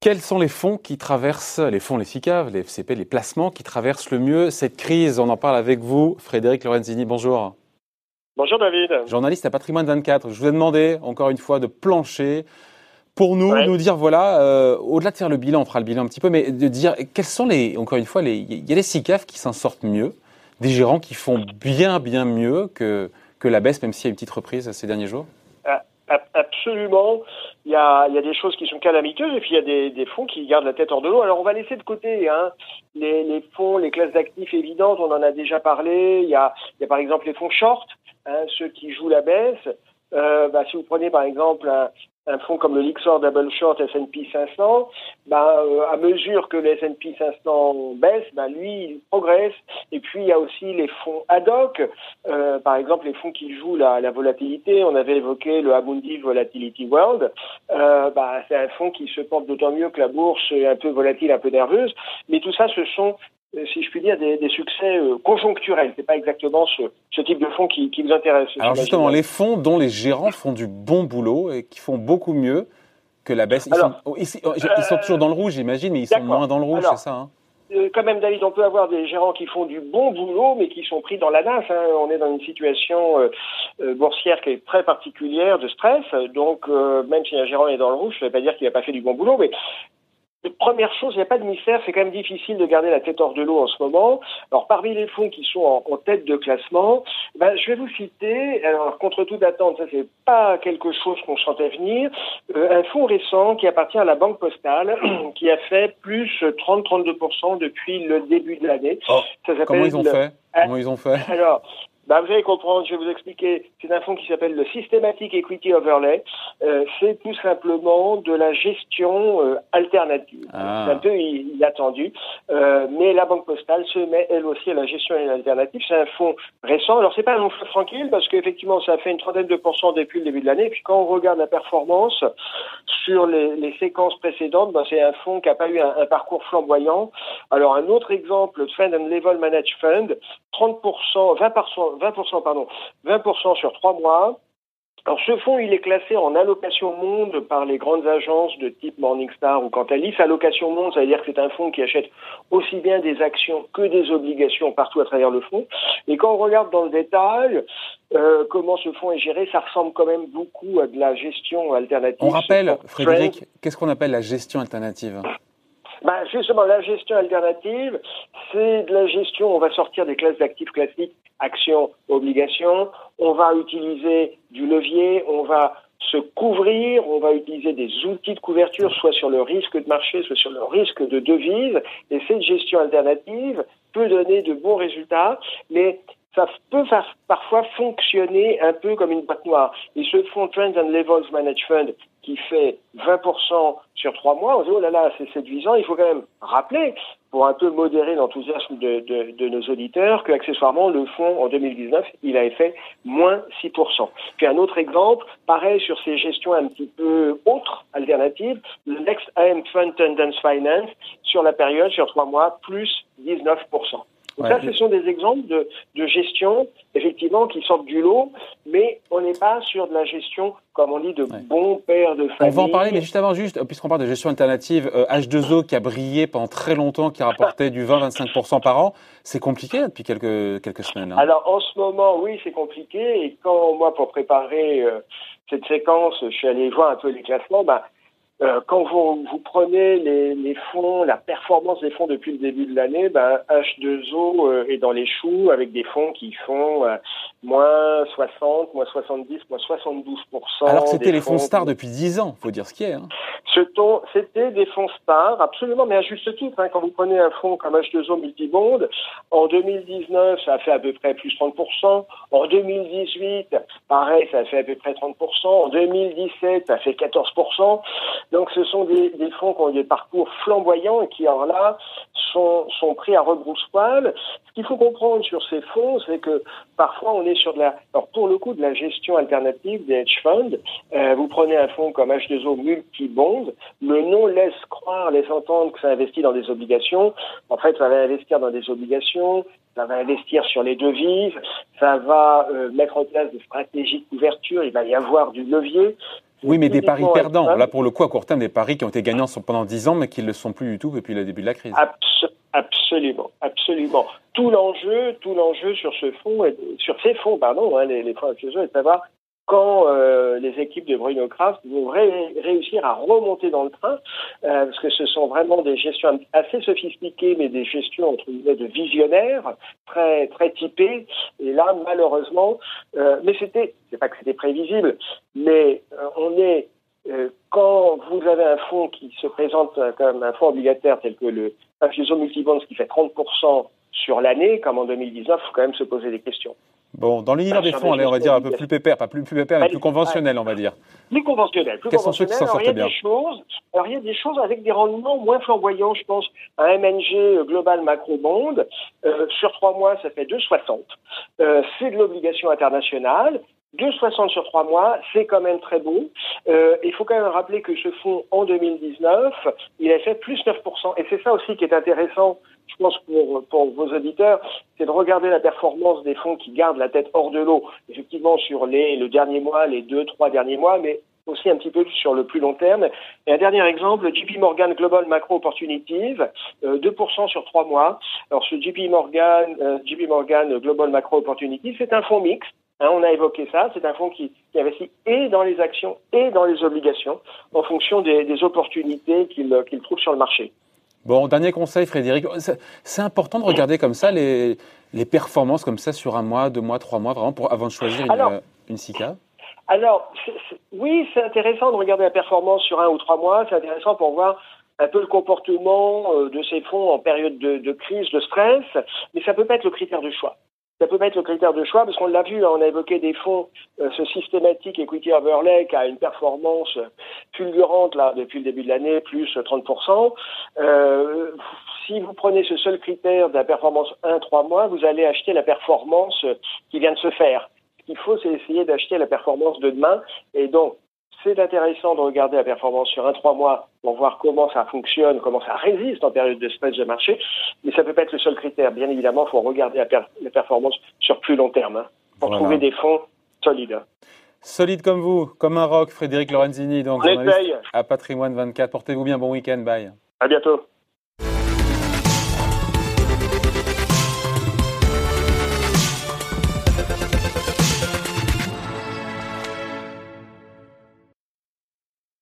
Quels sont les fonds qui traversent, les fonds, les SICAV, les FCP, les placements qui traversent le mieux cette crise? On en parle avec vous, Frédéric Lorenzini, bonjour. Bonjour David. Journaliste à Patrimoine 24. Je vous ai demandé, encore une fois, de plancher pour nous, nous dire, voilà, euh, au-delà de faire le bilan, on fera le bilan un petit peu, mais de dire quels sont les, encore une fois, les, il y a les SICAF qui s'en sortent mieux, des gérants qui font bien, bien mieux que, que la baisse, même s'il y a une petite reprise ces derniers jours Absolument. Il y, a, des choses qui sont calamiteuses et puis il y a des, fonds qui gardent la tête hors de l'eau. Alors on va laisser de côté hein, les, fonds, les classes d'actifs évidentes, on en a déjà parlé. Il y a, par exemple les fonds short, hein, ceux qui jouent la baisse. Euh, bah, si vous prenez par exemple un fonds comme le Lixor Double Short S&P 500, ben, euh, à mesure que le S&P 500 baisse, ben, lui, il progresse. Et puis, il y a aussi les fonds ad hoc, euh, par exemple, les fonds qui jouent la, la, volatilité. On avait évoqué le Amundi Volatility World. Euh, ben, c'est un fonds qui se porte d'autant mieux que la bourse est un peu volatile, un peu nerveuse. Mais tout ça, ce sont si je puis dire, des, des succès euh, conjoncturels. C'est pas exactement ce, ce, type de fonds qui, qui vous intéresse. Alors justement, les fonds dont les gérants font du bon boulot et qui font beaucoup mieux que la baisse. Ils, sont, oh, ils, ils sont, toujours dans le rouge, j'imagine, mais ils sont moins dans le rouge, c'est ça hein? euh, quand même, David, on peut avoir des gérants qui font du bon boulot, mais qui sont pris dans la nasse. Hein. On est dans une situation euh, euh, boursière qui est très particulière, de stress. Donc, euh, même si un gérant est dans le rouge, ça ne veut pas dire qu'il n'a pas fait du bon boulot. Mais Première chose, il n'y a pas de mystère, c'est quand même difficile de garder la tête hors de l'eau en ce moment. Alors parmi les fonds qui sont en, en tête de classement, ben, je vais vous citer, alors contre toute attente, ça c'est pas quelque chose qu'on sentait venir, euh, un fonds récent qui appartient à la Banque Postale, qui a fait plus 30-32% depuis le début de l'année. Oh, comment ils ont fait? Comment ils ont fait? Alors, bah, vous allez comprendre, je vais vous expliquer. C'est un fonds qui s'appelle le Systematic Equity Overlay. Euh, c'est tout simplement de la gestion euh, alternative. Ah. C'est un peu inattendu. Euh, mais la Banque Postale se met elle aussi à la gestion alternative. C'est un fonds récent. Alors c'est pas un fonds tranquille parce qu'effectivement ça a fait une trentaine de pourcents depuis le début de l'année. Et puis quand on regarde la performance sur les, les séquences précédentes, ben, c'est un fonds qui n'a pas eu un, un, parcours flamboyant. Alors un autre exemple, le Fund and Level Managed Fund, 30%, 20%, 20%, pardon, 20% sur trois mois. Alors ce fonds, il est classé en allocation monde par les grandes agences de type Morningstar ou Cantalis. Allocation monde, ça veut dire que c'est un fonds qui achète aussi bien des actions que des obligations partout à travers le fonds. Et quand on regarde dans le détail euh, comment ce fonds est géré, ça ressemble quand même beaucoup à de la gestion alternative. On rappelle, Frédéric, qu'est-ce qu'on appelle la gestion alternative? Ben, justement, la gestion alternative, c'est de la gestion, on va sortir des classes d'actifs classiques, actions, obligations, on va utiliser du levier, on va se couvrir, on va utiliser des outils de couverture, soit sur le risque de marché, soit sur le risque de devise, et cette gestion alternative peut donner de bons résultats, mais ça peut parfois fonctionner un peu comme une boîte noire. Et ce fonds Trends and Levels Management qui fait 20% sur trois mois, on dit oh là là, c'est séduisant. Il faut quand même rappeler, pour un peu modérer l'enthousiasme de, nos auditeurs, que accessoirement le fonds en 2019, il avait fait moins 6%. Puis un autre exemple, pareil sur ces gestions un petit peu autres, alternatives, le Next AM Fund Tendence Finance sur la période, sur trois mois, plus 19%. Donc ça, ce sont des exemples de, de, gestion, effectivement, qui sortent du lot, mais on n'est pas sur de la gestion, comme on dit, de ouais. bons pères de famille. On va en parler, mais juste avant, juste, puisqu'on parle de gestion alternative, euh, H2O qui a brillé pendant très longtemps, qui rapportait du 20-25% par an, c'est compliqué depuis quelques, quelques semaines. Hein. Alors en ce moment, oui, c'est compliqué, et quand moi, pour préparer euh, cette séquence, je suis allé voir un peu les classements, bah, euh, quand vous, vous prenez les, les, fonds, la performance des fonds depuis le début de l'année, ben, H2O euh, est dans les choux avec des fonds qui font euh, moins 60, moins 70, moins 72% Alors que c'était les fonds, fonds stars depuis 10 ans, faut dire ce qui est. Hein. C'était des fonds stars, absolument, mais à juste titre. Hein, quand vous prenez un fonds comme H2O Multibond, en 2019, ça a fait à peu près plus 30%. En 2018, pareil, ça a fait à peu près 30%. En 2017, ça a fait 14%. Donc ce sont des, des fonds qui ont des parcours flamboyants et qui, alors là, sont, sont pris à rebrousse-poil. Ce qu'il faut comprendre sur ces fonds, c'est que parfois on est sur de la, alors pour le coup, de la gestion alternative des hedge funds. Euh, vous prenez un fonds comme H2O multi-bond, le nom laisse croire, laisse entendre que ça investit dans des obligations. En fait, ça va investir dans des obligations, ça va investir sur les devises, ça va euh, mettre en place des stratégies de couverture, il va y avoir du levier. Oui, mais des paris perdants. Là, pour le coup, à court terme, des paris qui ont été gagnants pendant 10 ans, mais qui ne le sont plus du tout depuis le début de la crise. absolument, absolument. Tout l'enjeu, tout l'enjeu sur ce fonds, sur ces fonds, pardon, hein, les, les fonds est de savoir quand euh, les équipes de Bruno Kraft vont réussir à remonter dans le train, euh, parce que ce sont vraiment des gestions assez sophistiquées, mais des gestions entre guillemets de visionnaires, très très typées. Et là, malheureusement, euh, mais c'était, c'est pas que c'était prévisible, mais on est quand vous avez un fonds qui se présente comme un fonds obligataire tel que le FGSO Multibonds qui fait 30% sur l'année, comme en 2019, il faut quand même se poser des questions. Bon, dans l'univers des fonds, allez, on va dire un peu plus pépère, pas plus, plus pépère, mais plus conventionnel, on va dire. Plus conventionnel. Plus Quels sont ceux qui s'en sortent bien choses, Alors, il y a des choses avec des rendements moins flamboyants, je pense. Un MNG euh, Global Macro Bond, euh, sur trois mois, ça fait 2,60. Euh, c'est de l'obligation internationale. 2,60 sur trois mois, c'est quand même très bon. Euh, il faut quand même rappeler que ce fonds, en 2019, il a fait plus 9%. Et c'est ça aussi qui est intéressant je pense pour, pour vos auditeurs, c'est de regarder la performance des fonds qui gardent la tête hors de l'eau, effectivement sur les, le dernier mois, les deux, trois derniers mois, mais aussi un petit peu sur le plus long terme. Et un dernier exemple, JP Morgan Global Macro Opportunities, 2% euh, sur trois mois. Alors ce JP Morgan, euh, JP Morgan Global Macro Opportunities, c'est un fonds mixte. Hein, on a évoqué ça. C'est un fonds qui, qui, investit et dans les actions et dans les obligations en fonction des, des opportunités qu'il qu'il trouve sur le marché. Bon, dernier conseil, Frédéric. C'est important de regarder comme ça les, les, performances comme ça sur un mois, deux mois, trois mois, vraiment pour, avant de choisir une, alors, une SICA Alors, oui, c'est intéressant de regarder la performance sur un ou trois mois. C'est intéressant pour voir un peu le comportement euh, de ces fonds en période de, de crise, de stress, mais ça peut pas être le critère de choix ça peut être le critère de choix, parce qu'on l'a vu, hein, on a évoqué des fonds, euh, ce systématique equity overlay qui a une performance fulgurante là depuis le début de l'année, plus 30%. Euh, si vous prenez ce seul critère de la performance 1-3 mois, vous allez acheter la performance qui vient de se faire. Ce qu'il faut, c'est essayer d'acheter la performance de demain. Et donc, c'est intéressant de regarder la performance sur un trois mois pour voir comment ça fonctionne, comment ça résiste en période de stress de marché, mais ça ne peut pas être le seul critère. Bien évidemment, il faut regarder la, performance sur plus long terme hein, pour trouver des fonds solides. Solide comme vous, comme un rock, Frédéric Lorenzini, donc à Patrimoine 24. Portez-vous bien, bon week-end, bye. À bientôt.